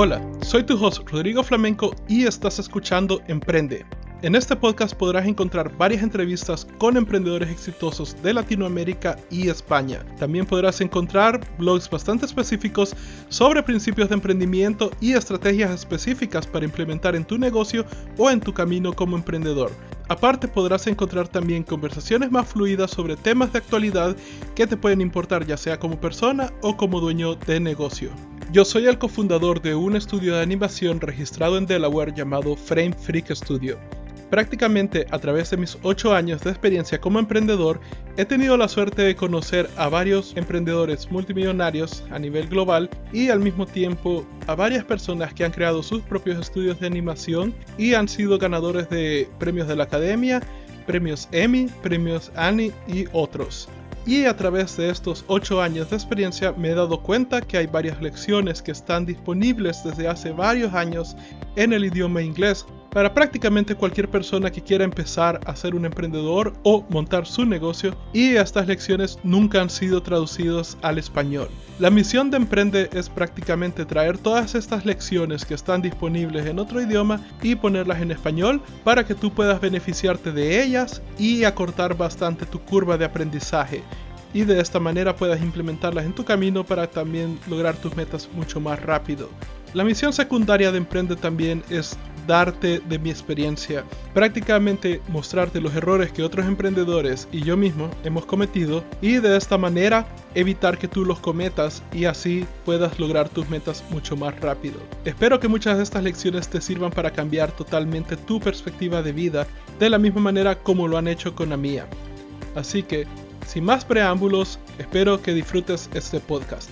Hola, soy tu host Rodrigo Flamenco y estás escuchando Emprende. En este podcast podrás encontrar varias entrevistas con emprendedores exitosos de Latinoamérica y España. También podrás encontrar blogs bastante específicos sobre principios de emprendimiento y estrategias específicas para implementar en tu negocio o en tu camino como emprendedor. Aparte podrás encontrar también conversaciones más fluidas sobre temas de actualidad que te pueden importar ya sea como persona o como dueño de negocio. Yo soy el cofundador de un estudio de animación registrado en Delaware llamado Frame Freak Studio. Prácticamente a través de mis 8 años de experiencia como emprendedor, he tenido la suerte de conocer a varios emprendedores multimillonarios a nivel global y al mismo tiempo a varias personas que han creado sus propios estudios de animación y han sido ganadores de premios de la academia, premios Emmy, premios Annie y otros. Y a través de estos 8 años de experiencia me he dado cuenta que hay varias lecciones que están disponibles desde hace varios años en el idioma inglés para prácticamente cualquier persona que quiera empezar a ser un emprendedor o montar su negocio y estas lecciones nunca han sido traducidas al español. La misión de Emprende es prácticamente traer todas estas lecciones que están disponibles en otro idioma y ponerlas en español para que tú puedas beneficiarte de ellas y acortar bastante tu curva de aprendizaje y de esta manera puedas implementarlas en tu camino para también lograr tus metas mucho más rápido. La misión secundaria de Emprende también es darte de mi experiencia, prácticamente mostrarte los errores que otros emprendedores y yo mismo hemos cometido y de esta manera evitar que tú los cometas y así puedas lograr tus metas mucho más rápido. Espero que muchas de estas lecciones te sirvan para cambiar totalmente tu perspectiva de vida de la misma manera como lo han hecho con la mía. Así que, sin más preámbulos, espero que disfrutes este podcast.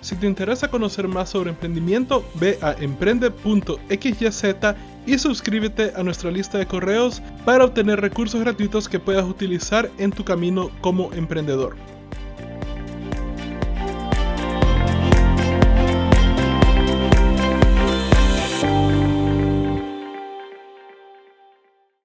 Si te interesa conocer más sobre emprendimiento, ve a emprende.xyz y suscríbete a nuestra lista de correos para obtener recursos gratuitos que puedas utilizar en tu camino como emprendedor.